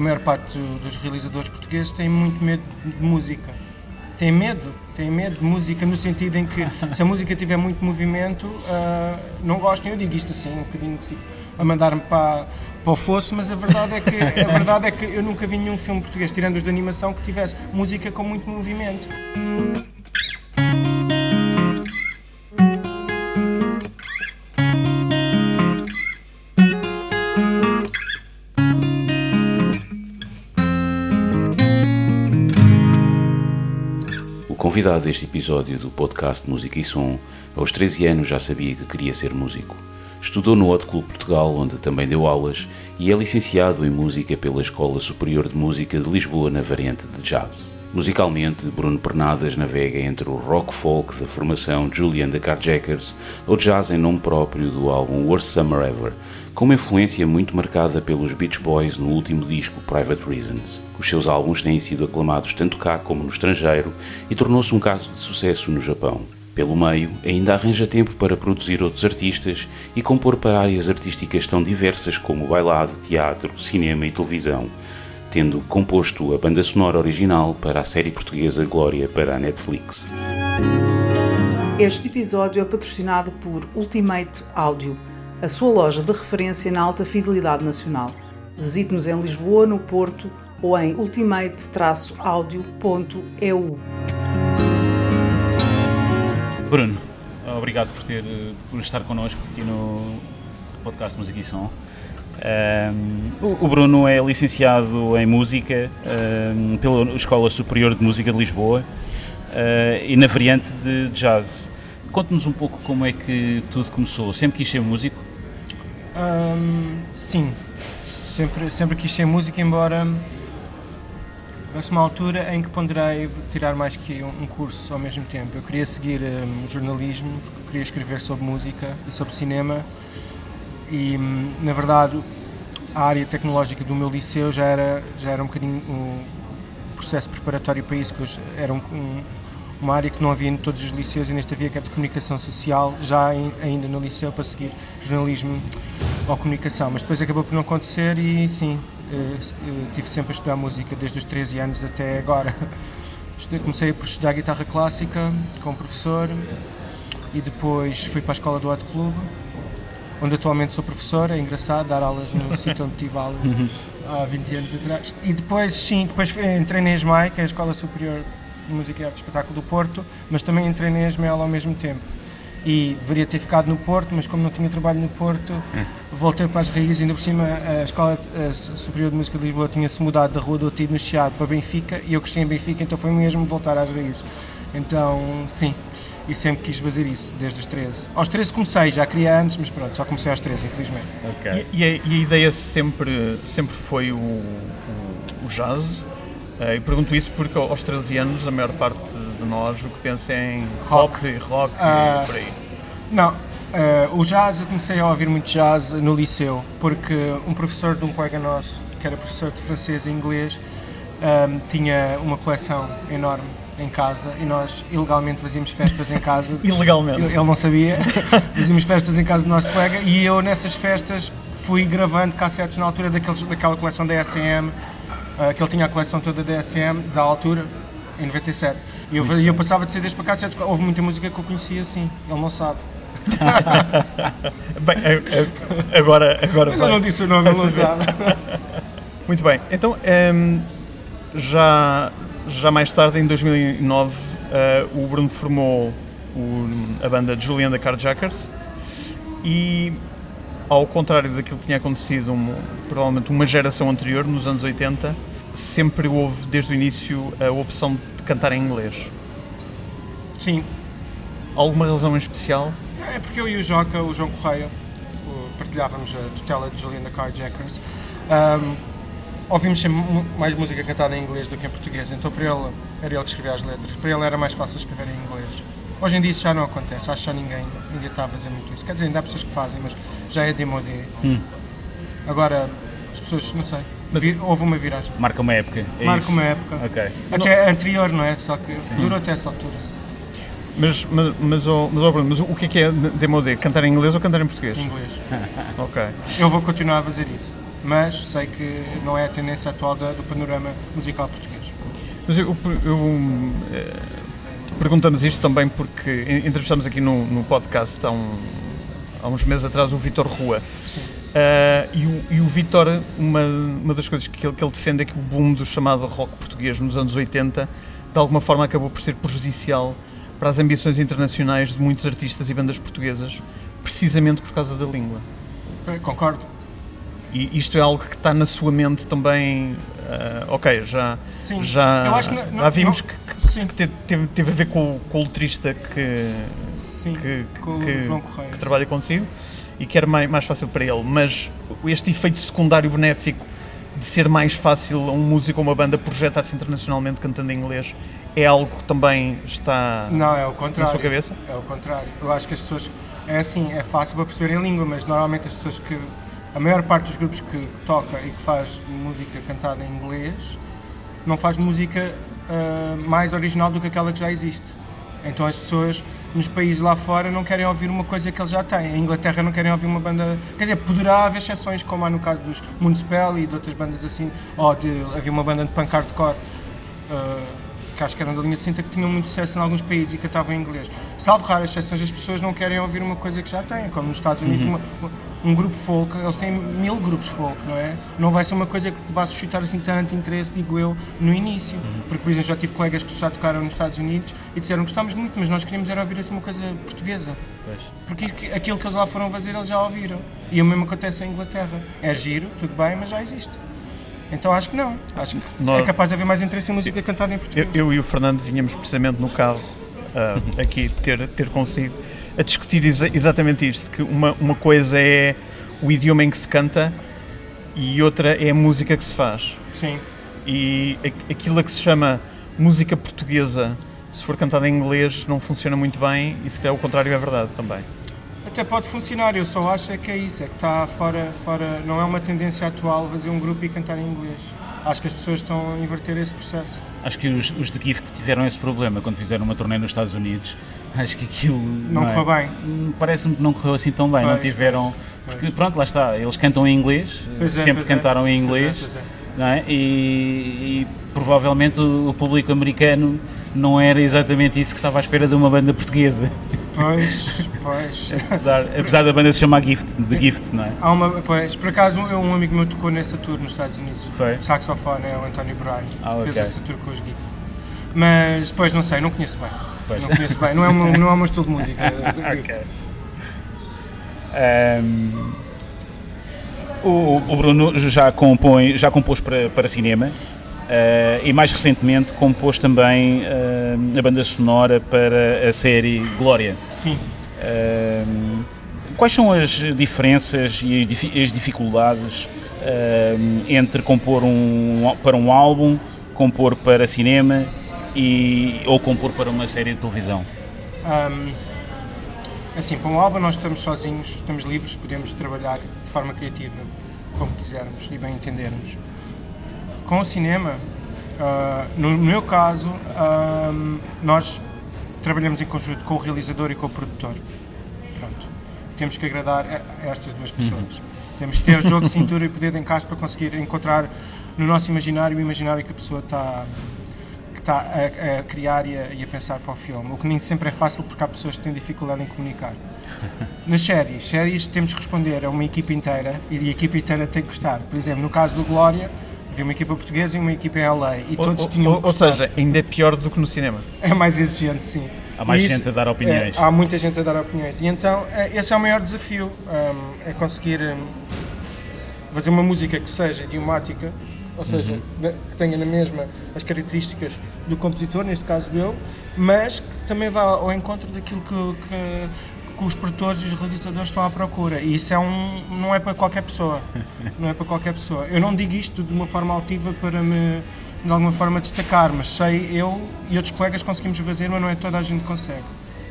a maior parte dos realizadores portugueses tem muito medo de música. Tem medo, tem medo de música no sentido em que se a música tiver muito movimento, uh, não gostam. Eu digo isto assim, um bocadinho assim, a mandar-me para, para o fosso, mas a verdade, é que, a verdade é que eu nunca vi nenhum filme português, tirando os de animação, que tivesse música com muito movimento. Convidado deste episódio do podcast Música e Som, aos 13 anos já sabia que queria ser músico. Estudou no Hot Club Portugal, onde também deu aulas, e é licenciado em música pela Escola Superior de Música de Lisboa na variante de jazz. Musicalmente, Bruno Pernadas navega entre o rock folk da formação Julian the Carjackers ou jazz em nome próprio do álbum Worst Summer Ever, com uma influência muito marcada pelos Beach Boys no último disco Private Reasons. Os seus álbuns têm sido aclamados tanto cá como no estrangeiro e tornou-se um caso de sucesso no Japão. Pelo meio, ainda arranja tempo para produzir outros artistas e compor para áreas artísticas tão diversas como bailado, teatro, cinema e televisão, tendo composto a banda sonora original para a série portuguesa Glória para a Netflix. Este episódio é patrocinado por Ultimate Audio a sua loja de referência na alta fidelidade nacional. Visite-nos em Lisboa, no Porto ou em ultimate-audio.eu. Bruno, obrigado por, ter, por estar connosco aqui no podcast Música e Som. Um, o Bruno é licenciado em Música um, pela Escola Superior de Música de Lisboa uh, e na variante de jazz. Conte-nos um pouco como é que tudo começou. Sempre quis ser músico? Sim, sempre, sempre quis ser música, embora houvesse uma altura em que ponderei tirar mais que um, um curso ao mesmo tempo. Eu queria seguir um, jornalismo, porque queria escrever sobre música e sobre cinema, e um, na verdade a área tecnológica do meu liceu já era, já era um bocadinho um processo preparatório para isso, que eu, era um, uma área que não havia em todos os liceus e neste havia que é de comunicação social, já em, ainda no liceu, para seguir jornalismo ou comunicação. Mas depois acabou por não acontecer e sim, eh, eh, tive sempre a estudar música desde os 13 anos até agora. Comecei por estudar guitarra clássica com o professor e depois fui para a escola do Hot Club, onde atualmente sou professor. É engraçado dar aulas no sítio onde tive aulas há 20 anos atrás. E depois, sim, depois entrei na ESMAI, que é a Escola Superior de Música e Arte Espetáculo do Porto, mas também entrei na ESMEL ao mesmo tempo. E deveria ter ficado no Porto, mas como não tinha trabalho no Porto, voltei para as raízes. Ainda por cima, a Escola Superior de Música de Lisboa tinha-se mudado da Rua do Otido, no Chiado, para Benfica, e eu cresci em Benfica, então foi mesmo voltar às raízes. Então, sim, e sempre quis fazer isso, desde os 13. Aos 13 comecei, já queria antes, mas pronto, só comecei aos 13, infelizmente. Okay. E, e, a, e, a, ideia sempre, sempre foi o, o, o jazz? Uh, e pergunto isso porque aos 13 anos a maior parte de nós o que pensa é em rock, rock, rock uh, e ah, por aí. Não, uh, o jazz, eu comecei a ouvir muito jazz no liceu, porque um professor de um colega nosso, que era professor de francês e inglês, um, tinha uma coleção enorme em casa e nós ilegalmente fazíamos festas em casa. ilegalmente? Ele, ele não sabia. fazíamos festas em casa do nosso colega e eu nessas festas fui gravando cassetes na altura daqueles, daquela coleção da SM uh, que ele tinha a coleção toda da SM da altura, em 97. E eu, eu passava de CDs para cá, houve muita música que eu conhecia assim, ele não sabe. bem, agora, agora Mas eu não disse o nome, ele não sabe. Muito bem, então um, ehm, já, já mais tarde, em 2009, uh, eh, o Bruno formou o, a banda Julian the Carjackers e ao contrário daquilo que tinha acontecido um, provavelmente uma geração anterior, nos anos 80, sempre houve desde o início a opção de cantar em inglês. Sim. Alguma razão em especial? É porque eu e o Joca, o João Correia, partilhávamos a tutela de Juliana Carjackers. Um, ouvimos sempre mais música cantada em inglês do que em português, então para ele era ele que escrevia as letras, para ele era mais fácil escrever em inglês. Hoje em dia isso já não acontece, acho que já ninguém, ninguém está a fazer muito isso. Quer dizer, ainda há pessoas que fazem, mas já é demodé. Hum. Agora, as pessoas, não sei, mas vir, houve uma viragem. Marca uma época. É Marca isso. uma época. Okay. Até não... anterior, não é? Só que Sim. durou até essa altura. Mas, mas, mas, oh, mas, oh, mas o que é que é demodé? Cantar em inglês ou cantar em português? Em inglês. ok. Eu vou continuar a fazer isso. mas sei que não é a tendência atual da, do panorama musical português. Mas eu, eu eh, perguntamos isto também porque entrevistamos aqui no, no podcast há, um, há, uns meses atrás o Vitor Rua. Uh, e o, e o Vitor, uma, uma das coisas que ele, que ele defende é que o boom do chamado rock português nos anos 80 de alguma forma acabou por ser prejudicial para as ambições internacionais de muitos artistas e bandas portuguesas, precisamente por causa da língua. Concordo. E isto é algo que está na sua mente também. Uh, ok, já, sim. já, Eu acho que não, já vimos não, que, que, que teve, teve, a ver com, com o letrista que, sim, que, com que, João Correia, que trabalha consigo e que era mais, mais fácil para ele. Mas este efeito secundário benéfico de ser mais fácil a um músico ou uma banda projetar-se internacionalmente cantando em inglês é algo que também está não, é o contrário, na sua cabeça? É o contrário. Eu acho que as pessoas. É assim, é fácil para perceber a língua, mas normalmente as pessoas que. A maior parte dos grupos que, toca e que faz música cantada em inglês não faz música uh, mais original do que aquela que já existe. Então as pessoas nos países lá fora não querem ouvir uma coisa que eles já têm. Em Inglaterra não querem ouvir uma banda. Quer dizer, poderá haver exceções, como há no caso dos Municipal e de outras bandas assim. Ou de, havia uma banda de punk hardcore. Uh, que acho que eram da linha de cinta, que tinham muito sucesso em alguns países e cantavam em inglês. Salvo raras exceções, as pessoas não querem ouvir uma coisa que já têm, como nos Estados Unidos, uhum. uma, um grupo folk, eles têm mil grupos folk, não é? Não vai ser uma coisa que vá suscitar assim tanto interesse, digo eu, no início. Uhum. Porque, por exemplo, já tive colegas que já tocaram nos Estados Unidos e disseram que gostamos muito, mas nós queríamos era ouvir assim uma coisa portuguesa. Pois. Porque aquilo que eles lá foram fazer, eles já ouviram. E o mesmo acontece em Inglaterra. É giro, tudo bem, mas já existe. Então acho que não. Acho que Nós, é capaz de haver mais interesse em música cantada em português. Eu, eu e o Fernando vinhamos precisamente no carro uh, aqui ter, ter consigo a discutir exa exatamente isto: que uma, uma coisa é o idioma em que se canta e outra é a música que se faz. Sim. E aquilo que se chama música portuguesa, se for cantada em inglês, não funciona muito bem e se calhar o contrário é verdade também. Até pode funcionar, eu só acho é que é isso, é que está fora, fora, não é uma tendência atual fazer um grupo e cantar em inglês. Acho que as pessoas estão a inverter esse processo. Acho que os, os The Gift tiveram esse problema quando fizeram uma turnê nos Estados Unidos. Acho que aquilo. Não, não correu é, bem. Hum, parece-me que não correu assim tão bem. Pois, não tiveram. Pois, pois. Porque, pronto, lá está. Eles cantam em inglês, é, sempre é. cantaram é. em inglês. Não é? e, e provavelmente o, o público americano não era exatamente isso que estava à espera de uma banda portuguesa. Pois, pois. apesar, apesar da banda se chamar Gift, The Gift, não é? Há uma, pois, por acaso um amigo meu tocou nessa tour nos Estados Unidos. Foi? Saxofone, é o António Braille. Ah, fez okay. essa tour com os Gift. Mas, pois, não sei, não conheço bem. Pois. Não conheço bem, não é, uma, não é o meu estilo de música. okay. Um, o, o Bruno já compõe, já compôs para, para cinema, Uh, e mais recentemente compôs também uh, a banda sonora para a série Glória. Sim. Uh, quais são as diferenças e as dificuldades entre compor um, para um álbum, compor para cinema e, ou compor para uma série de televisão? Um, assim, para um álbum nós estamos sozinhos, estamos livres, podemos trabalhar de forma criativa, como quisermos e bem entendermos com o cinema, uh, no meu caso, uh, nós trabalhamos em conjunto com o realizador e com o produtor. Pronto. Temos que agradar a, estas duas pessoas. Uhum. Temos que ter jogo de cintura e poder de encaixe para conseguir encontrar no nosso imaginário o imaginário que a pessoa está que está a, a criar e a, e a, pensar para o filme, o que nem sempre é fácil porque há pessoas que têm dificuldade em comunicar. Nas séries, séries temos que responder a uma equipa inteira e a equipa inteira tem que gostar. Por exemplo, no caso do Glória, Havia uma equipa portuguesa e uma equipa em LA e todos ou, tinham ou, ou seja, ainda é pior do que no cinema. É mais exigente, sim. Há mais isso, gente a dar opiniões. É, há muita gente a dar opiniões. E então, é, esse é o maior desafio, um, é conseguir um, fazer uma música que seja idiomática, ou seja, uhum. que tenha na mesma as características do compositor, neste caso eu, mas que também vá ao encontro daquilo que, que que os produtores e os realizadores estão à procura. E isso é um, não é para qualquer pessoa. Não é para qualquer pessoa. Eu não digo isto de uma forma altiva para me, de alguma forma, destacar, mas sei, eu e outros colegas conseguimos fazer, mas não é toda a gente consegue.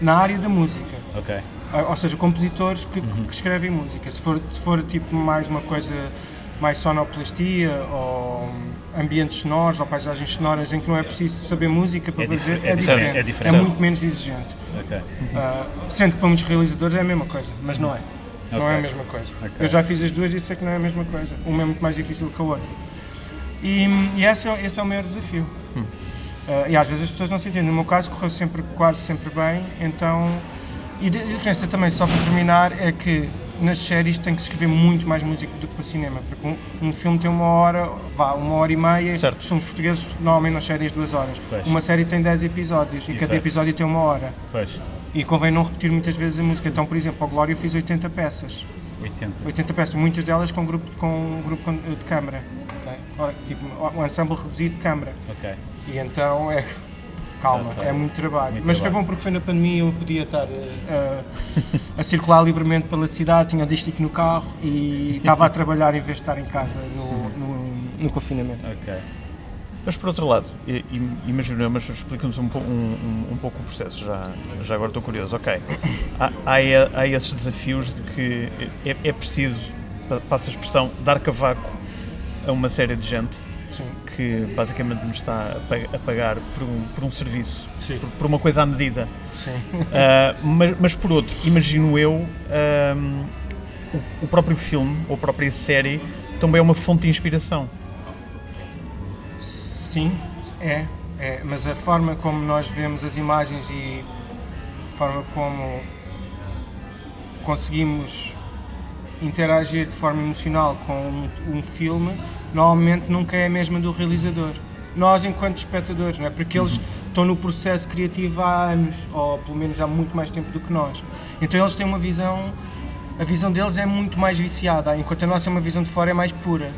Na área da música. Ok. Ah, ou seja, compositores que, uhum. que escrevem música. Se for, se for tipo mais uma coisa mais sonoplastia ou ambientes sonoros ou paisagens sonoras em que não é preciso saber música para é fazer, é, é, diferente. É, diferente. é muito menos exigente. Okay. Uh, sendo que para muitos realizadores é a mesma coisa, mas não é. Não é a mesma coisa. Ok. Eu já fiz as duas e sei que não é a mesma coisa. Uma é muito mais difícil que a outra. E, e esse, é, esse é o maior desafio. Ah, e às vezes as pessoas não se entendem. No meu caso, correu sempre, quase sempre bem. Então, e a diferença também, só para terminar, é que nas séries tem que se escrever muito mais música do que para cinema. Porque um, um filme tem uma hora, vá, uma hora e meia. Certo. Os filmes portugueses normalmente não cedem as duas horas. Pois. Uma série tem 10 episódios e cada Exato. episódio tem uma hora. Pois, E convém não repetir muitas vezes a música. Então, por exemplo, ao Glória eu fiz 80 peças. 80. 80 peças, muitas delas com grupo, com um grupo de câmara. ok? Ora, Tipo, um ensemble reduzido de câmara. E então é. Calma, Ok. é muito trabalho. Muito Mas trabalho. foi bom porque foi na pandemia, eu podia estar eh, a, a circular livremente pela cidade, tinha o district no carro e estava a trabalhar em vez de estar em casa no, no, no confinamento. Ok. Mas por outro lado, i- im- imagina, mas explica-nos um, um- um- pouco o processo, já, já agora estou curioso. Ok, há, há, há esses desafios de que é, é preciso, pa- passa a expressão, dar cavaco a uma série de gente Sim. que basicamente nos está a pa- a pagar por um, por um serviço, por, por uma coisa à medida. Ah, mas, mas por outro, imagino eu, ahm, o, o próprio filme, ou a própria série, também é uma fonte de inspiração. Sim, é, é, mas a forma como nós vemos as imagens e a forma como conseguimos interagir de forma emocional com um, um filme, normalmente nunca é a mesma do realizador. Nós, enquanto espectadores, não é? Porque eles estão no processo criativo há anos, ou pelo menos há muito mais tempo do que nós. Então eles têm uma visão, a visão deles é muito mais viciada, enquanto a nossa é uma visão de fora é mais pura.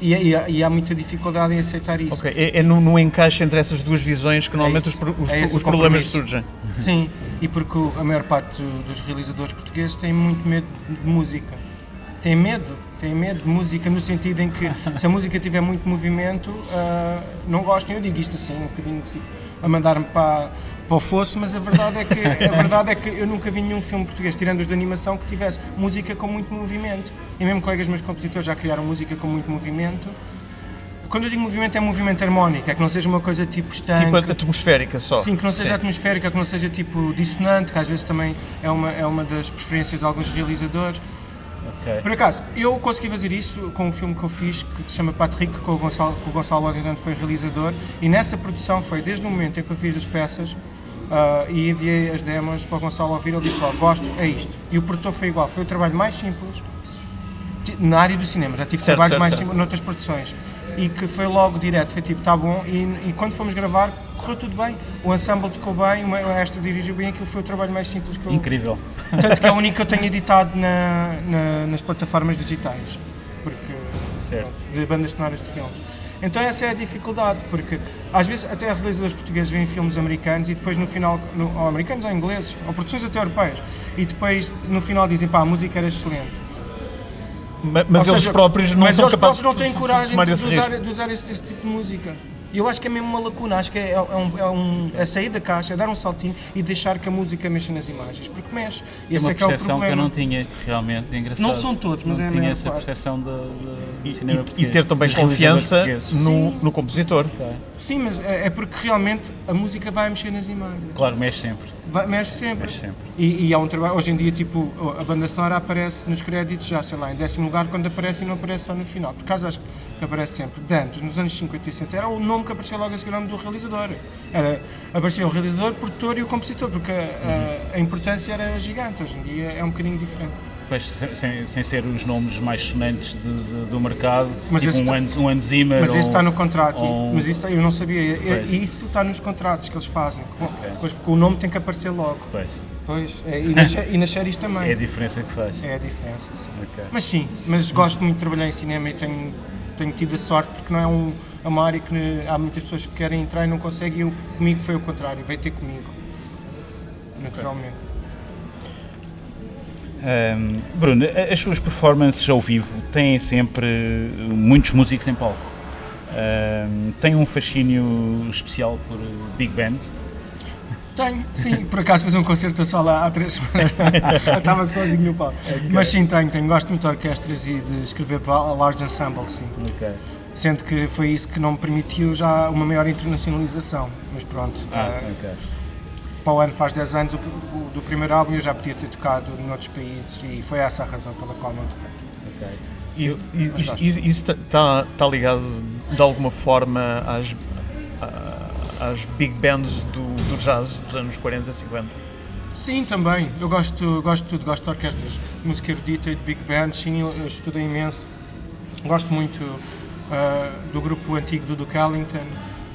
E, e há- e há muita dificuldade em aceitar isso. Ok, é, é no, no encaixe entre essas duas visões que normalmente os, isso. pro- os, É os problemas surgem. Sim, e porque a maior parte dos realizadores portugueses têm muito medo de música. Têm medo, têm medo de música no sentido em que se a música tiver muito movimento, ah, não gostam. Eu digo isto assim, um bocadinho assim, a mandar-me para, para o fosso, mas a verdade, é que, a verdade é que eu nunca vi nenhum filme português, tirando os de animação, que tivesse música com muito movimento. E mesmo colegas meus compositores já criaram música com muito movimento. Quando eu digo movimento, é movimento harmónico, é que não seja uma coisa tipo estanque. Tipo atmosférica só. Sim, que não seja Sim. atmosférica, que não seja tipo dissonante, que às vezes também é uma, é uma das preferências de alguns realizadores. Ok. Por acaso, eu consegui fazer isso com um filme que eu fiz que se chama Patrick, com o Gonçalo, com o Gonçalo foi realizador, e nessa produção foi desde o momento em que eu fiz as peças ah, e enviei as demos para o Gonçalo ouvir, ele disse logo, gosto, é isto. E o produtor foi igual, foi o trabalho mais simples na área do cinema, já tive Certo, trabalhos certo, mais certo. simples noutras produções. E que foi logo direto, foi tipo, tá bom, e, e quando fomos gravar, correu tudo bem. O ensemble tocou bem, o maestro dirigiu bem, aquilo foi o trabalho mais simples que eu, Incrível. tanto que é o único que eu tenho editado na- na- nas plataformas digitais, porque Certo. de bandas sonoras de filmes. Então essa é a dificuldade, porque às vezes até realizadores portugueses veem filmes americanos e depois no final, no, ou americanos ou ingleses, ou produções até europeias, e depois no final dizem pá, a música era excelente. Ma- Mas, eles seja, próprios não mas são eles capazes próprios não têm de, coragem de, esse usar, de usar esse, esse tipo de música. E eu acho que é mesmo uma lacuna, acho que é, é, um, é, um, é sair da caixa, é dar um saltinho e deixar que a música mexa nas imagens, porque mexe. E Isso esse é uma é que é o percepção que eu problema. não tinha, realmente, é engraçado. Não são todos, mas não é tinha essa parte. percepção do, do, do E, cinema e- e português, ter também confiança no, no compositor. Sim, mas é, é porque realmente a música vai mexer nas imagens. Claro, mexe sempre. Vai, mexe sempre. Mexe sempre. E, e há um trabalho, hoje em dia, tipo, a banda sonora aparece nos créditos já, sei lá, em décimo lugar, quando aparece e não aparece só no final. Por acaso acho que aparece sempre. De antes, nos anos 50 e 60, era o nome que aparecia logo a seguir ao nome do realizador. Era, aparecia o realizador, o produtor e o compositor, porque a, a- a importância era gigante. Hoje em dia é um bocadinho diferente. Pois, sem, sem- ser os nomes mais sonantes de- de- do mercado, Mas tipo um, tá- Hans, um Mas isso está no contrato, ou- mas isso está- eu não sabia. Pois. Isso está nos contratos que eles fazem. Com, pois, porque o nome tem que aparecer logo. Pois, Pois, é, e, nas, e nas séries também. é a diferença que faz. É a diferença, sim. Ok. Mas sim, mas gosto muito de trabalhar em cinema e tenho, tenho tido a sorte porque não é um, é uma área que há muitas pessoas que querem entrar e não conseguem e eu, comigo foi o contrário, veio ter comigo. Naturalmente. Ahm, Bruno, a- as suas performances ao vivo têm sempre muitos músicos em palco. Ahm, tem um fascínio especial por Big Band. Tenho, sim, por acaso fiz um concerto só lá há três semanas. estava sozinho no palco. Mas sim, tenho, tenho. Gosto muito de orquestras e de escrever para a large ensemble, sim. Sendo que foi isso que não me permitiu já uma maior internacionalização. Mas pronto. Ah, eh, ok. Para o ano faz 10 anos o, o, do primeiro álbum eu já podia ter tocado noutros países e foi essa a razão pela qual não toquei. Okay. E, e, e isso está tá ligado de alguma forma às, às big bands do, do jazz dos anos 40, 50? Sim, também. Eu gosto, gosto de tudo, gosto de orquestras, música erudita e de big bands, sim, eu, eu estudei imenso. Gosto muito uh, do grupo antigo do Duke Ellington,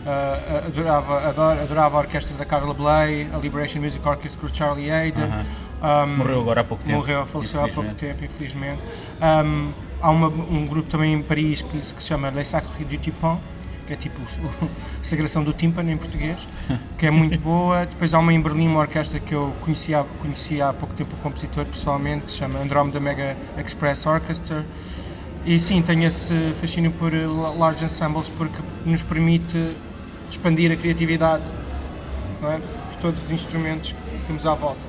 uh, adorava, adorava a orquestra da Carla Bley, a Liberation Music Orchestra com Charlie -huh. um, morreu agora há pouco tempo. Morreu, faleceu há pouco tempo, infelizmente. Um, há uma, um grupo também em Paris que, que se chama Les Sacres du Tipon, que é tipo a Sagração do Tímpano em português, que é muito boa. Depois há uma em Berlim, uma orquestra que eu conhecia, conhecia há pouco tempo o compositor pessoalmente, que se chama Andromeda Mega Express Orchestra. E sim, tenho esse fascínio por large ensembles porque nos permite expandir a criatividade é? por todos os instrumentos que temos à volta.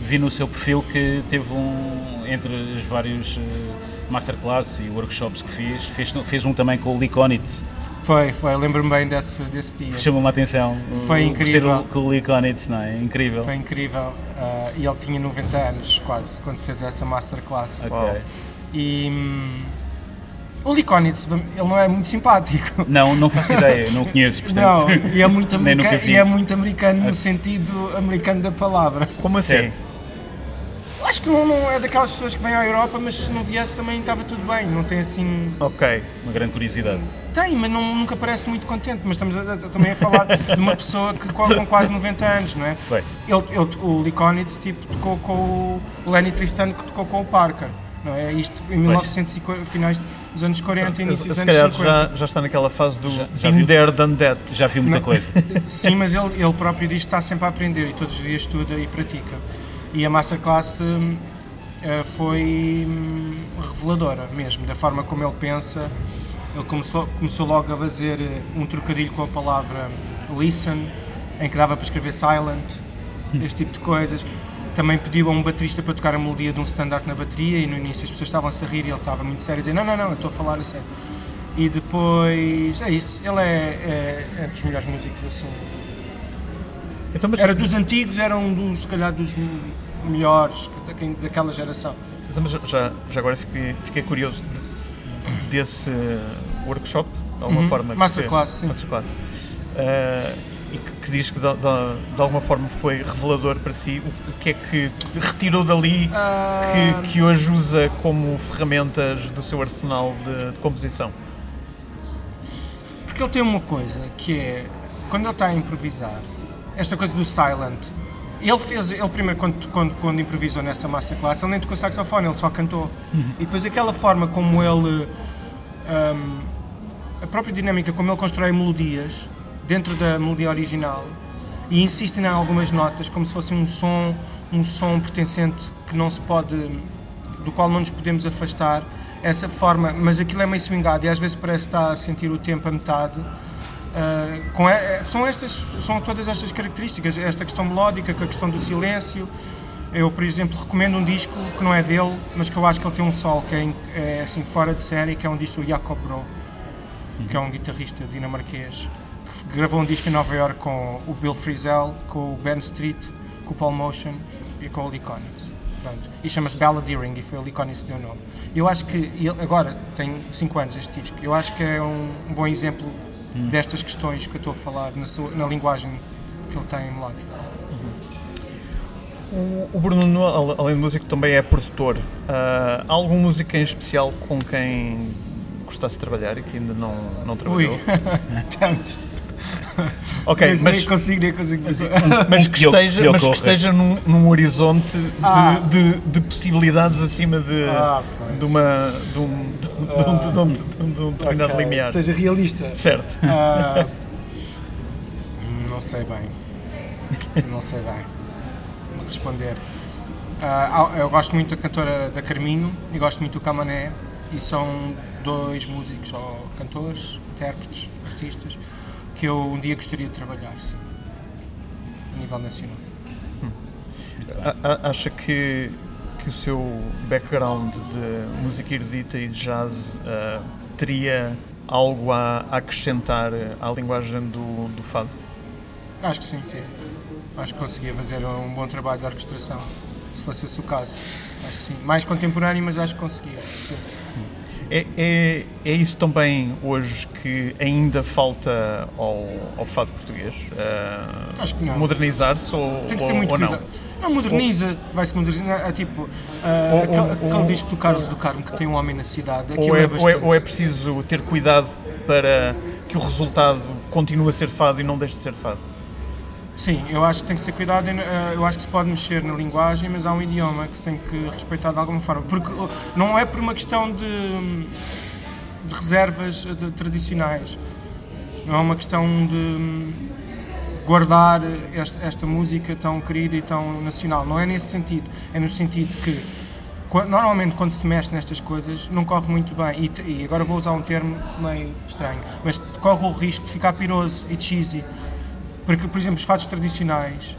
Vi no seu perfil que teve um, entre os vários uh, masterclass e workshops que fez, fez, fez um também com o Lee Konitz. Foi, foi, lembro-me bem desse, desse dia. Chamou-me a atenção. Foi incrível. Com o Lee Konitz, não é? Incrível. Foi incrível. Uh, e ele tinha 90 anos quase quando fez essa masterclass. Ok. E. O Konitz, ele não é muito simpático. Não, não faço ideia, não conheço, portanto. Não, e é muito americano, e é muito americano no sentido americano da palavra. Como assim? Certo. Acho que não, não, é daquelas pessoas que vêm à Europa, mas se não viesse também estava tudo bem, não tem assim. Ok. Uma grande curiosidade. Tem, mas não, nunca parece muito contente. Mas estamos a, a, também a falar de uma pessoa que com quase 90 anos, não é? Pois. Ele, ele, o Konitz tipo, tocou com o Lenny Tristano, que tocou com o Parker. Não é? Isto em 1900 finais dos anos 40 e início dos anos 50. Já, já está naquela fase do já, já in there, done that. Já viu muita não, coisa. Sim, mas ele, ele próprio diz que está sempre a aprender e todos os dias estuda e pratica. E a masterclass uh, foi um, reveladora mesmo, da forma como ele pensa. Ele começou, começou logo a fazer eh, um trocadilho com a palavra listen, em que dava para escrever silent, este tipo de coisas também pediu a um baterista para tocar a melodia de um standard na bateria e no início as pessoas estavam-se a rir e ele estava muito sério a dizer não, não, não, eu estou a falar a sério. E depois, é isso, ele é, é, é dos melhores músicos assim. Então, mas... Era dos antigos, era um dos, se calhar, dos melhores daquela geração. Então, mas já, já agora fiquei, fiquei curioso desse workshop, de alguma uhum. forma. Masterclass, sim. Masterclass. Uh, e que, que diz que de, de, de, alguma forma foi revelador para si, o, que é que retirou dali uh... que, que hoje usa como ferramentas do seu arsenal de, de, composição? Porque ele tem uma coisa que é, quando ele está a improvisar, esta coisa do silent, ele fez, ele primeiro quando, quando, quando improvisou nessa masterclass, ele nem tocou saxofone, ele só cantou. Uhum. E depois aquela forma como ele, um, a própria dinâmica como ele constrói melodias, dentro da melodia original e insistem em algumas notas como se fosse um som, um som pertencente que não se pode, do qual não nos podemos afastar. Essa forma, mas aquilo é meio swingado e às vezes parece estar a sentir o tempo a metade. Uh, com, são, estas, são todas estas características, esta questão melódica, com a questão do silêncio. Eu, por exemplo, recomendo um disco que não é dele, mas que eu acho que ele tem um sol que é, é assim fora de série, que é um disco do Jacob Bro, que é um guitarrista dinamarquês gravou um disco em Nova York com o Bill Frisell, com o Ben Street, com o Paul Motion e com o Lee Konitz. Pronto. E chama-se Balladeering e foi o Lee Konitz que deu o nome. Eu acho que, ele, agora tem 5 anos este disco, eu acho que é um, um bom exemplo hum. destas questões que eu estou a falar na, sua, na linguagem que ele tem melódica. Uhum. O, Bruno, além de músico, também é produtor. Uh, há algum músico em especial com quem gostasse de trabalhar e que ainda não, não trabalhou? Tantos. ok, mas, mas, nem consigo, nem consigo. Mas que esteja, mas que esteja num, num horizonte de, ah. de, de, possibilidades acima de, ah, de, uma, de, um, de, um, de, um, de determinado okay. limiar. Seja realista. Certo. Ah, não sei bem. Não sei bem responder. Uh, eu gosto muito da cantora da Carminho e gosto muito do Camané e são dois músicos ou cantores, intérpretes, artistas que eu um dia gostaria de trabalhar, sim, a nível nacional. Hum. Acha que, que o seu background de música erudita e de jazz uh, teria algo a, acrescentar à linguagem do, do fado? Acho que sim, sim. acho que conseguia fazer um bom trabalho de orquestração, se fosse esse o caso. Acho que sim. Mais contemporâneo, mas acho que conseguia. Sim. É, é, é, isso também hoje que ainda falta ao, ao fado português? Uh, Acho que não. Modernizar-se ou, Tem que ser muito ou não? Não, moderniza, vai-se modernizar. É tipo, uh, Ou- aquele, ou- aquele disco do Carlos do Carmo que tem um homem na cidade. Ou é, é, ou, é, ou é preciso ter cuidado para que o resultado continue a ser fado e não deixe de ser fado? Sim, eu acho que tem que ser cuidado. Eu, eh, eu acho que se pode mexer na linguagem, mas há um idioma que se tem que respeitar de alguma forma. Porque uh, não é por uma questão de, de reservas eh, de- tradicionais. Não é uma questão de hum, guardar esta, esta música tão querida e tão nacional. Não é nesse sentido. É no sentido que normalmente quando se mexe nestas coisas não corre muito bem. E, e agora vou usar um termo meio estranho, mas corre o risco de ficar piroso e cheesy. Porque, por exemplo, os fados tradicionais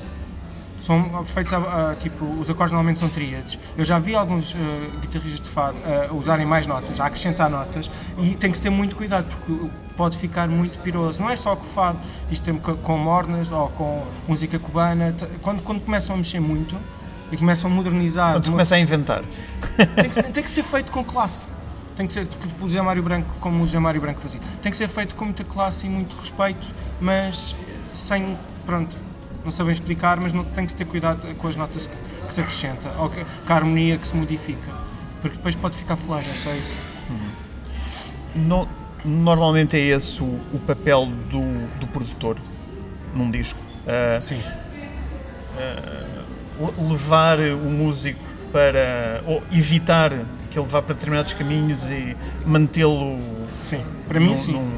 são feitos a, a- tipo, os acordes normalmente são tríades. Eu já vi alguns eh, guitarristas de fado eh, usarem mais notas, a acrescentar notas, e tem que se ter muito cuidado, porque pode ficar muito piroso. Não é só com o fado, isto tem com, mornas ou com música cubana. Quando, quando começam a mexer muito e começam a modernizar, Quando começa a inventar. tem, que, ser- tem que ser feito com classe. Tem que ser tipo o José Mário Branco, como o José Mário Branco fazia. Tem que ser feito com muita classe e muito respeito, mas sem, pronto, não sabem explicar, mas não, tem que ter cuidado com as notas que, que se acrescenta, ou que, com a harmonia que se modifica, porque depois pode ficar fleira, é só isso. No- normalmente é esse o, o papel do, do produtor num disco. Uh, Sim. le- levar o músico para. ou evitar que ele vá para determinados caminhos e mantê-lo Sim, para mim num, sim. num,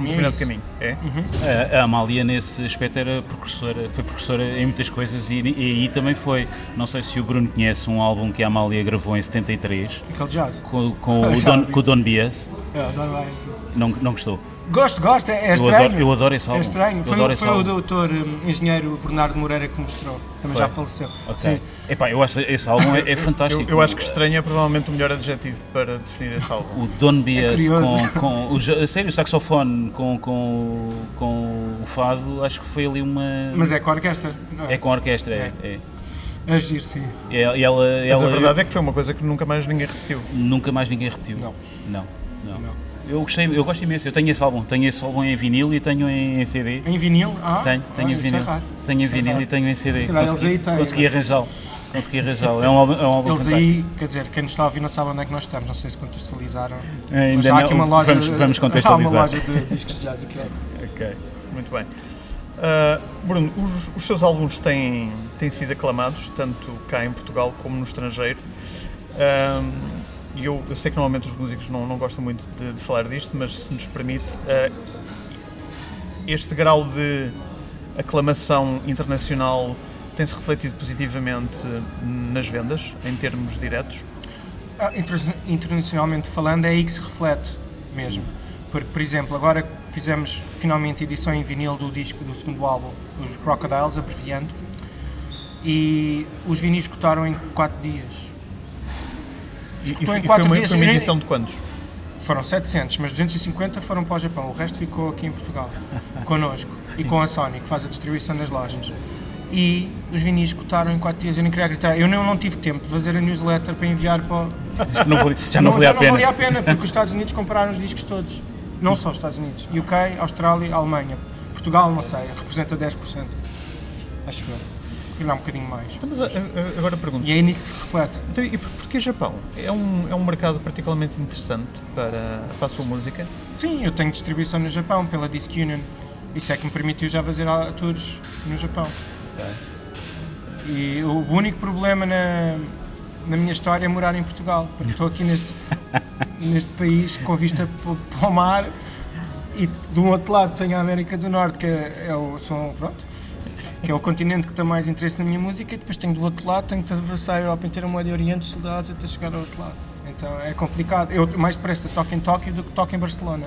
mim é determinado isso. caminho. É? A, a Amália, nesse aspecto, era precursora, foi precursora em muitas coisas e, e aí também foi. Não sei se o Bruno conhece um álbum que a Amália gravou em 73 Aquele jazz. com, com, o, Don, com o Don Bias. É, mais, sim. Não, não gostou. Gosto, gosto, é, é Eu estranho. adoro, eu adoro esse álbum. É estranho. Eu Foi, foi o doutor hum, engenheiro Bernardo Moreira que mostrou. Também Foi? já faleceu. Ok. Sim. Epá, eu acho esse álbum é, é fantástico. Eu, eu acho que estranho é provavelmente o melhor adjetivo para definir esse álbum. O Don Bias curioso. com, com o, sério, o saxofone com, com, com o fado, acho que foi ali uma. Mas é com a orquestra. não É com a orquestra, é. É. é. É giro, sim. E ela, ela, Mas a verdade é que foi uma coisa que nunca mais ninguém repetiu. nunca mais ninguém repetiu. Não. Não. não. Não. Eu gostei, eu gosto imenso. Eu tenho esse álbum, tenho esse álbum em vinil e tenho em, em CD. Em vinil? Ah, Tenho, tenho ah, em isso vinil. é. Tenho em é vinil raro. e tenho em CD. Consegui consegui arranjá-lo. Consegui arranjá-lo. É um álbum, é um álbum Eles fantástico. aí, quer dizer, quem nos está a ouvir não sabe onde é que nós estamos, não sei se contextualizaram. Ainda Mas há aqui uma loja. Vamos- vamos Há uma contextualizar. loja de discos de jazz aqui. Ok, muito bem. Ah, Bruno, os, os seus álbuns têm, têm sido aclamados, tanto cá em Portugal como no estrangeiro. Ah, E eu, eu sei que normalmente os músicos não, não gostam muito de, de falar disto, mas se nos permite, ah, este grau de aclamação internacional tem-se refletido positivamente nas vendas, em termos diretos? Ah, inter- internacionalmente falando, é aí que se reflete mesmo. Porque, por exemplo, agora fizemos finalmente edição em vinil do disco do segundo álbum, os Crocodiles, abreviando, e os vinis escutaram em 4 dias. E, e, em e foi quatro uma, dias foi uma edição de quantos? Foram 700, mas 250 foram para o Japão. O resto ficou aqui em Portugal, connosco e com a Sony, que faz a distribuição das lojas. E os vinis escutaram em 4 dias. Eu nem queria gritar. Eu não, não tive tempo de fazer a newsletter para enviar para. o- Não valia- já não, valia já a pena. não valia a pena, porque os Estados Unidos compraram os discos todos. Não só os Estados Unidos. UK, Austrália, Alemanha. Portugal, não sei, representa 10%. Acho eu. Calhar um bocadinho mais. Então, mas, a- a- agora pergunto. E é nisso que se reflete. Então, e por- porquê Japão? É um, é um mercado particularmente interessante para, para a sua música? Sim, eu tenho distribuição no Japão pela Disc Union. Isso é que me permitiu já fazer tours no Japão. E o único problema na, na minha história é morar em Portugal, porque estou aqui neste, neste país com vista para o mar e do outro lado tenho a América do Norte, que é, é o, são, pronto, que é o continente que tem mais interesse na minha música, e depois tenho do outro lado, tenho que atravessar a Europa inteira, o Médio Oriente, os soldados, até chegar ao outro lado. Então é complicado. Eu mais depressa toco em Tóquio do que toco em Barcelona.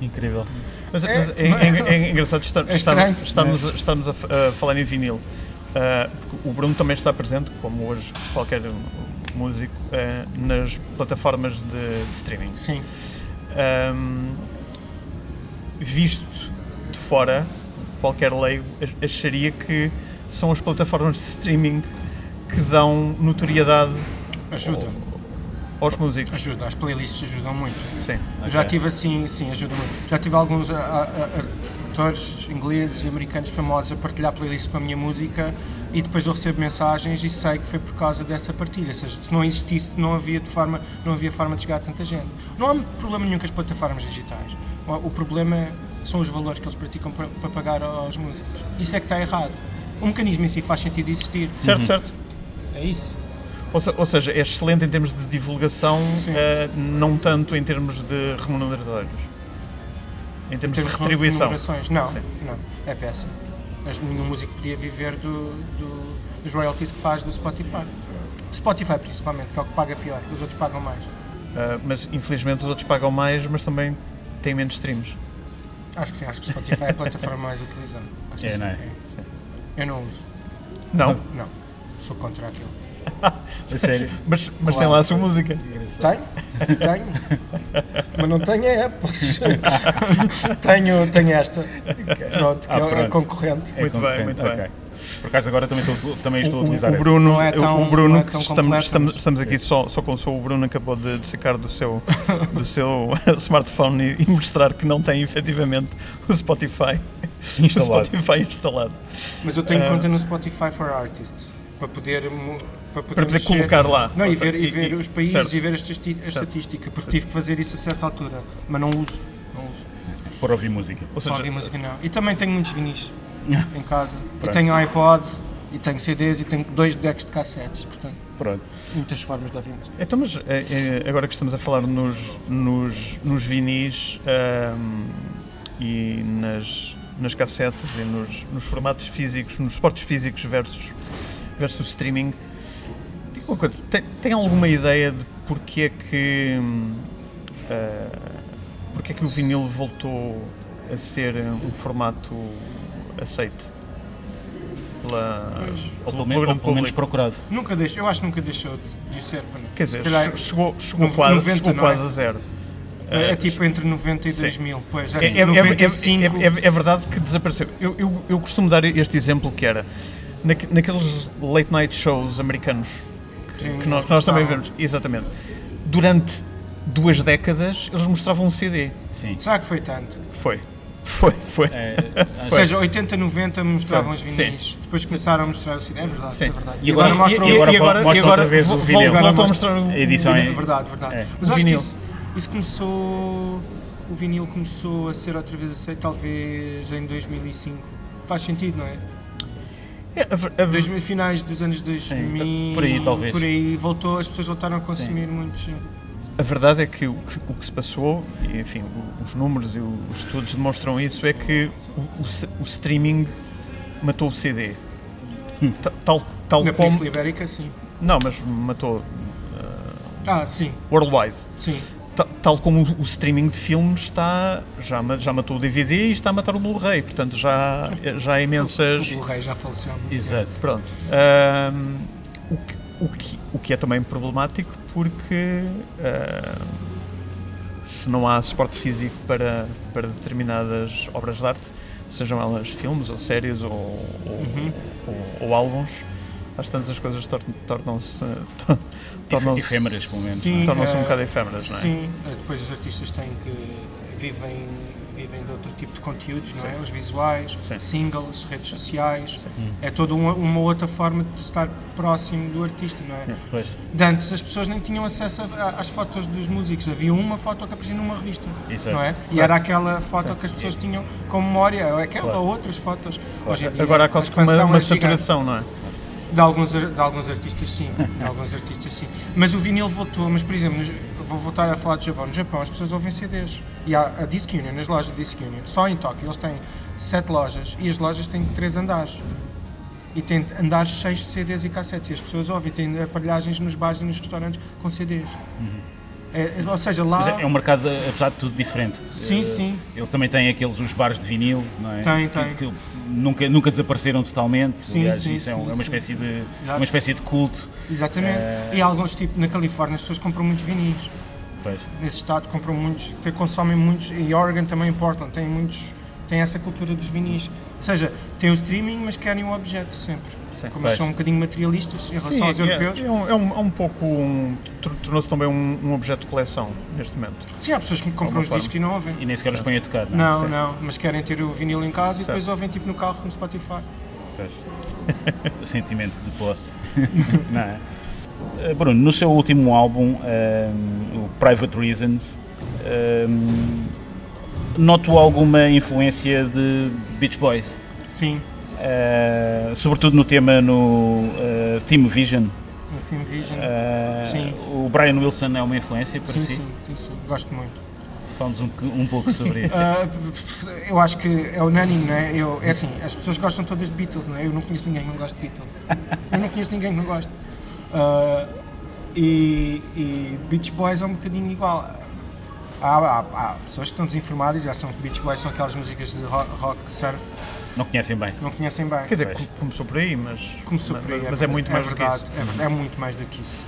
Incrível. Mas, É, mas é, é- é engraçado estar, É estar- estranho, estarmos, a- estarmos a, a falar em vinil. Porque o Bruno também está presente, como hoje qualquer músico, ah, nas plataformas de, de streaming. Sim. Ahm, visto de fora, qualquer leigo ach- acharia que são as plataformas de streaming que dão notoriedade Ajuda, aos músicos. ajuda. As playlists ajudam muito. Sim. Eu Já tive assim, sim, ajuda muito. Já tive alguns a- a- a- atores ingleses e americanos famosos a partilhar playlists com a minha música e depois eu recebo mensagens e sei que foi por causa dessa partilha. Ou seja, se não existisse, não havia, de forma, não havia forma de chegar a tanta gente. Não há problema nenhum com as plataformas digitais. O, o problema é- são os valores que eles praticam para, para pagar aos músicos. Isso é que está errado. O mecanismo em si faz sentido existir. Certo, certo. É isso. Ou, se- ou seja, é excelente em termos de divulgação, eh, não tanto em termos de remuneratórios. Em termos de Temos retribuição. remunerações. Não, Sim. não, é péssimo. Mas nenhum músico podia viver do, do- dos royalties que faz do Spotify. Spotify principalmente, que é o que paga pior, os outros pagam mais. Eh, mas infelizmente os outros pagam mais, mas também têm menos streams. Acho que sim, acho que o Spotify é a plataforma mais utilizada. Acho que É, sim, não é? Eu não uso, Não, não. Sou contra aquilo. A sério. mas, mas tem Claro. lá a sua música. Tenho, tenho. Mas não tenho é, posso. tenho, tenho esta. Pronto, que Ah, é a pronto. concorrente. Muito bem, concorrente, muito bem. Por acaso agora também estou, também estou a O, utilizar o esse. Bruno, Não é tão- o Bruno é tão estamos, estamos, estamos aqui só, só com o seu o Bruno acabou de, de sacar do seu, do seu smartphone e, e mostrar que não tem efetivamente o Spotify Instalado. O Spotify instalado. Mas eu tenho Ah. conta no Spotify for Artists. Para poder, para poder, Para poder colocar lá. Não, e ver, e ver e- os países certo. e ver a, estatística, porque tive que fazer isso a certa altura, mas não uso. Não uso. Para ouvir música. Ou seja, ouvir música não. E também tenho muitos vinis em casa. E Pronto. tenho iPod, e tenho CDs, e tenho dois decks de cassetes, portanto, Pronto. muitas formas de ouvir música. Então, mas é, é, agora que estamos a falar nos, nos, nos vinis ahm, e nas, nas cassetes e nos, nos formatos físicos, nos suportes físicos versus, versus streaming, diga uma coisa, tem, tem alguma ideia de porque é que, hum, ah, porque é que o vinil voltou a ser um formato aceite? Pela, Ou pelo pelo, menos, ou pelo menos procurado. Nunca deixou, eu acho que nunca deixou de, de ser. Quer dizer, Se calhar- chegou, chegou, no- quase, 90, chegou não é? quase a zero. é, Ah, tipo entre 90 e sim. 2000, pois. É, é- é- 95, é- é- é verdade que desapareceu. Eu, eu, eu costumo dar este exemplo que era naque- naqueles late night shows americanos que, Sim, que nós, nós também vemos. Exatamente. Durante duas décadas eles mostravam um CD. Sim. Será que foi tanto? Foi. Foi, foi. É, Ou seja, 80, 90 mostravam os vinis, depois começaram a mostrar o CD. É verdade, Sim. é verdade. E agora- mostram e- e agora agora, mostra outra vez o vinil. voltam a Mostra- mostrar a edição É verdade, verdade. É. Mas O acho que vinil. isso, isso começou. O vinil começou a ser outra vez aceito, talvez em 2005. Faz sentido, não é? É, a a 2000, finais dos anos 2000. por aí, talvez. Por aí voltou, as pessoas voltaram a consumir muito. sim. A verdade é que o, que o que se passou, e enfim, o- os números e o- os estudos demonstram isso, é que o, o o streaming matou o CD. Ta- Tal, tal Na como. Península Ibérica, sim. Não, mas matou Ah, sim, worldwide. sim. Ta- Tal como o- o streaming de filmes está, já, já matou o DVD e está a matar o Blu-ray, portanto já, já há O imensas. Blu-ray já faleceu. Exato. Pronto. O, que, o, que, o que é também problemático porque ahm, se não há suporte físico para, para determinadas obras de arte, sejam elas filmes ou séries ou, ou, Uhum. ou- ou álbuns, às tantas as coisas tor- tornam-se tor- tornam-se Efêmeras, pelo menos. É? tornam-se um Eh, bocado efêmeras, não é? Sim, eh, depois os artistas têm que vivem, vivem de outro tipo de conteúdos, não é? Os visuais, Sim. singles, redes sociais, é toda uma, uma outra forma de estar próximo do artista, não é? Pois. De antes as pessoas nem tinham acesso a- às fotos dos músicos, havia uma foto que aparecia numa revista, Exato. não é? E era aquela foto que as pessoas tinham como memória, ou aquela Claro. ou outras fotos. Hoje em dia, Agora há quase que uma, uma é saturação, não é? De alguns, de alguns artistas sim, de alguns artistas sim. Mas o vinil voltou, mas por exemplo, vou voltar a falar do Japão. No Japão as pessoas ouvem CDs. E há a Disc Union, as lojas de Disc Union, só em Tóquio eles têm sete lojas e as lojas têm três andares. E têm andares cheios de CDs e cassetes. E as pessoas ouvem, têm aparelhagens nos bares e nos restaurantes com CDs. É, é- ou seja, lá. Mas é é um mercado, apesar de tudo, diferente. Sim, Eh, sim. Ele também tem aqueles os bares de vinil, não é? Tem, Que- tem. Que, nunca, nunca desapareceram totalmente. Sim, Aliás, sim, isso é, sim, é uma sim, espécie sim. de uma espécie de culto. Exatamente. Eh, E alguns, tipo, na Califórnia as pessoas compram muitos vinis. Pois. nesse estado compram muitos, que consomem muitos, e Oregon também em Portland, tem muitos, têm essa cultura dos vinis. Ou seja, têm o streaming, mas querem o objeto sempre. Como eles são um bocadinho materialistas em relação Sim, aos é, europeus. é um, é um- é um pouco. Um, Tornou-se também um, um objeto de coleção neste momento. Sim, há pessoas que compram os forma. discos e não ouvem. E nem sequer os põem a tocar, não é? Não, Sim. não, mas querem ter o vinil em casa e depois Certo. ouvem tipo no carro no Spotify. Pois. Sentimento de posse. não é? Eh, Bruno, no seu último álbum, ehm, o Private Reasons, ehm, noto alguma influência de Beach Boys, Sim, Eh, sobretudo no tema no eh, Theme Vision. No Film Vision. Eh, Sim. O Brian Wilson é uma influência para sim, si? sim, sim, sim, gosto muito. Fala-nos um, um pouco sobre isso. Ah, eu acho que é unânime, não é? Eu, é assim, as pessoas gostam todas de Beatles, não é? Eu não conheço ninguém que não goste de Beatles. Eu não conheço ninguém que não goste. Ah, e, e Beach Boys é um bocadinho igual. Há, há- há pessoas que estão desinformadas e acham que Beach Boys são aquelas músicas de rock, rock surf, Não conhecem bem. não conhecem bem. Quer dizer, Pois. com- começou por aí, mas. Começou mas, por aí, mas é muito mais do que verdade, isso. É, verdade, é muito mais do que isso.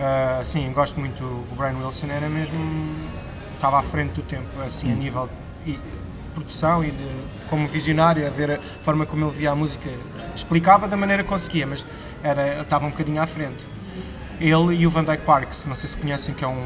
Ah, sim, gosto muito. O Brian Wilson era mesmo. estava à frente do tempo, assim, Hum. a nível de produção e de, como visionário, a ver a forma como ele via a música. Explicava da maneira que conseguia, mas era, estava um bocadinho à frente. Ele e o Van Dyke Parks, não sei se conhecem, que é um,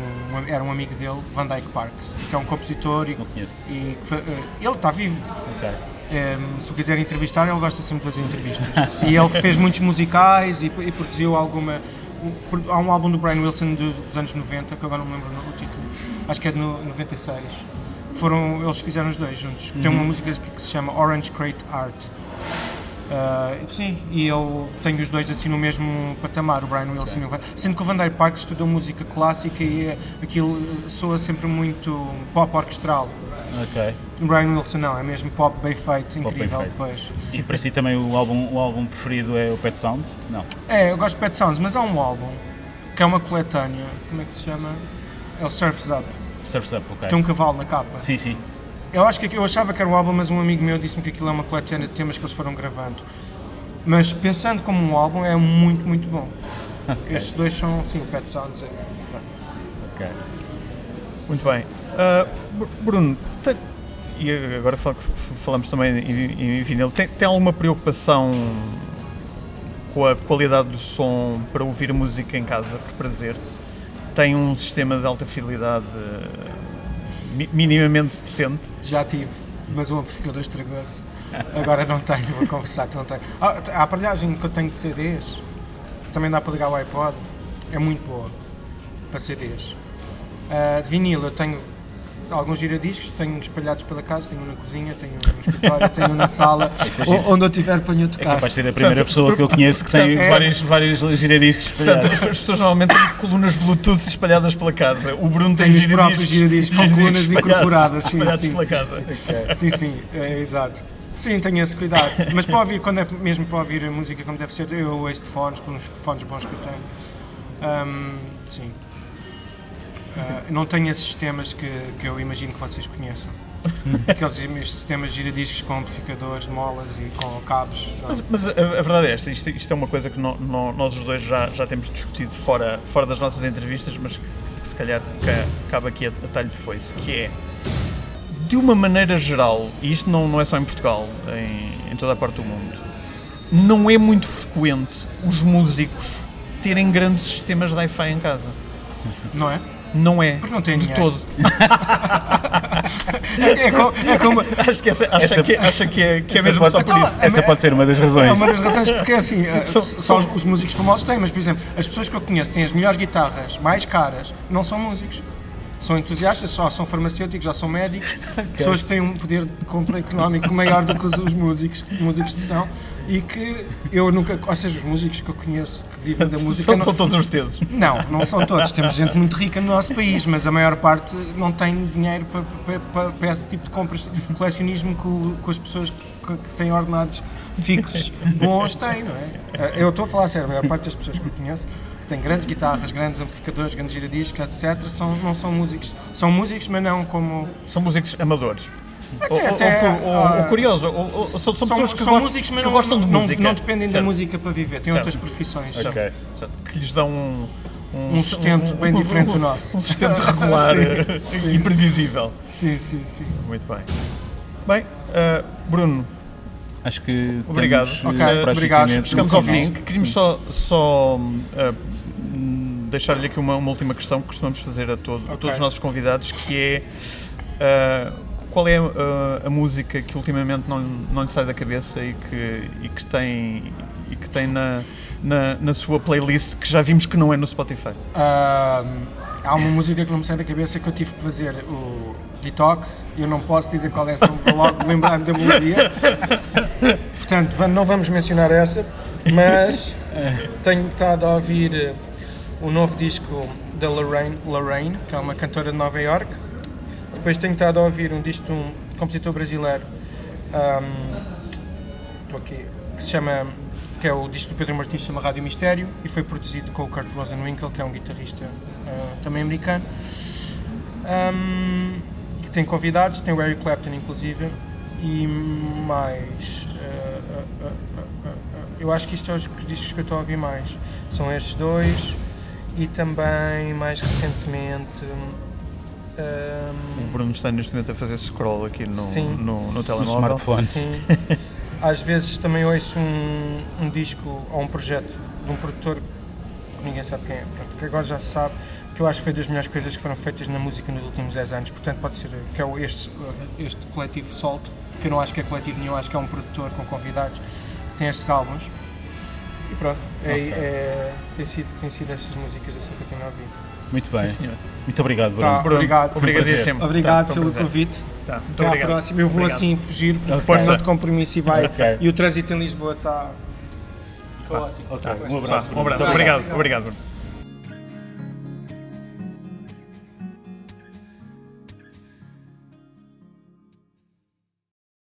era um amigo dele, Van Dyke Parks, que é um compositor e, Não conheço. e fa- eh, ele está vivo, Ok. Um, se o quiser entrevistar, ele gosta sempre de fazer entrevistas. e ele fez muitos musicais e, e produziu alguma. um- Há um álbum do Brian Wilson dos, dos anos 90, que agora não me lembro o título, acho que é de no, 96. Foram, eles fizeram os dois juntos. Tem uma música que, que se chama Orange Crate Art. Uh, sim, e eu tenho os dois assim no mesmo patamar, o Brian Wilson e o Van Sendo que o Van Dyke Park estudou música clássica e eh, aquilo soa sempre muito pop orquestral. Ok. O Brian Wilson não, é mesmo pop bem feito, Pop bem incrível feito. depois. E para si também o álbum, o álbum preferido é o Pet Sounds? Não. É, eu gosto de Pet Sounds, mas há um álbum que é uma coletânea, como é que se chama? É o Surf's Up, Surf's Up, ok. tem um cavalo na capa. Sim, sim. Eu acho que eu achava que era um álbum, mas um amigo meu disse-me que aquilo é uma coletânea de temas que eles foram gravando. Mas pensando como um álbum, é muito, muito bom. Estes dois são, sim, o Pet Sounds. É, Ok. Muito bem. Br- Bruno, tem- e agora falamos também em, em vinil, tem, tem alguma preocupação com a qualidade do som para ouvir música em casa, por prazer? Tem um sistema de alta fidelidade minimamente decente? já tive, mas o amplificador estragou-se. Agora não tenho, vou confessar que não tenho. Ah, a aparelhagem que eu tenho de CDs, também dá para ligar o iPod, é muito boa para CDs. Ah, de vinil eu tenho alguns giradiscos, tenho espalhados pela casa, tenho um na cozinha, tenho um no escritório, tenho um na sala, é onde eu tiver ponho a É tocar. capaz de ser a primeira Portanto, pessoa que eu conheço que tem portanto, é- vários, vários giradiscos Portanto, espalhados. as, as pessoas normalmente têm colunas Bluetooth espalhadas pela casa. O Bruno tem os próprios giradiscos com colunas incorporadas, sim, espalhados sim, pela sim, casa. Sim, sim, é, exato. Sim, tenho esse cuidado. Mas para ouvir, quando é mesmo para ouvir a música como deve ser, eu ouço de fones, com os fones bons que eu tenho. Ahm, sim. Ah, não tenho esses sistemas que, que eu imagino que vocês conheçam. Aqueles sistemas giradiscos com amplificadores de molas e com cabos. Mas, mas a, a verdade é esta, isto, isto é uma coisa que no- no- nós os dois já, já temos discutido fora, fora das nossas entrevistas, mas que, que se calhar ca- cabe aqui a, a talho de foice, que é, de uma maneira geral, e isto não, não é só em Portugal, em, em toda a parte do mundo, não é muito frequente os músicos terem grandes sistemas de hi-fi em casa. Não é? Não é, Porque não tem de dinheiro. todo. É, é co- é como. Acho que, essa, acha Essa- que, acha que é, que é mesmo pode- só por Então, isso. Essa pode ser uma das razões. É uma das razões, porque é assim, São- só os, os músicos famosos têm, mas por exemplo, as pessoas que eu conheço têm as melhores guitarras mais caras, não são músicos. São entusiastas, só são farmacêuticos, já são médicos, pessoas que têm um poder de compra económico maior do que os, os músicos, músicos de são, e que eu nunca, ou seja, os músicos que eu conheço que vivem da música. São, não- são todos os dedos. não, não são todos. Temos gente muito rica no nosso país, mas a maior parte não tem dinheiro para, para, para, para esse tipo de compras. Colecionismo o- que as pessoas que, que têm ordenados fixos bons têm, não é? Eu estou a falar sério, a maior parte das pessoas que eu conheço que têm grandes guitarras, grandes amplificadores, grandes giradiscos, etc., são, não são músicos. São músicos, mas não como. São músicos amadores. ou, ou- até, ou- ou- ah, ou curiosos. Ou, ou- são, são pessoas que, são gostam, músicos, mas que não, gostam de não, música. não dependem da Certo. música para viver, têm Certo. outras profissões. Ok. Certo. Que lhes dão um, Um sustento bem diferente do nosso. Um sustento regular Sim, e previsível. Sim, sim, sim. Muito bem. Bem, uh, Bruno, Acho que Obrigado. temos, Ok, eh, obrigado. praticamente chegamos ao fim. Queríamos só, só uh, deixar-lhe aqui uma, uma última questão que costumamos fazer a, todo- a Ok. todos os nossos convidados, que é uh, qual é uh, a música que ultimamente não, não lhe sai da cabeça e que, e que tem, e que tem na, na, na sua playlist que já vimos que não é no Spotify? Ah, há uma música que não me sai da cabeça que eu tive que fazer o Detox. Eu não posso dizer qual é, vou logo lembrar-me da melodia. Portanto, não vamos mencionar essa, mas tenho estado a ouvir o novo disco da Lorraine, Lorraine, que é uma cantora de Nova York. Depois tenho estado a ouvir um disco de um compositor brasileiro. estou aqui, que se chama, que é o disco do Pedro Martins, chama Rádio Mistério, e foi produzido com o Kurt Rosenwinkel, que é um guitarrista ah, também americano. Ahm, que tem convidados, tem o Eric Clapton inclusive, e mais. ah, ah, eu acho que isto é os, os discos que eu estou a ouvir mais. São estes dois, e também mais recentemente. ahm, O Bruno está neste momento a fazer scroll aqui no, Sim. no, no telemóvel. smartphone. Sim. Às vezes também ouço um, um disco ou um projeto de um produtor que ninguém sabe quem é, pronto, que agora já se sabe, que eu acho que foi das melhores coisas que foram feitas na música nos últimos 10 anos, portanto pode ser que é este, este coletivo Salt, que eu não acho que é coletivo nenhum, acho que é um produtor com convidados que tem estes álbuns. E pronto, é, Ok. é- tem, sido, tem sido essas músicas assim que eu tenho ouvido. Muito bem. Sim. Muito obrigado, Bruno. Tá, Bruno, obrigado. Obrigadíssimo. Obrigado Tá, pelo prazer. convite. Tá, muito Até à obrigado. próxima. Eu vou Obrigado. assim fugir porque Ok. força de compromisso e vai. Ok. E o trânsito em Lisboa está caótico. Ok, Tá. um abraço. Um abraço. Obrigado. Obrigado, Bruno.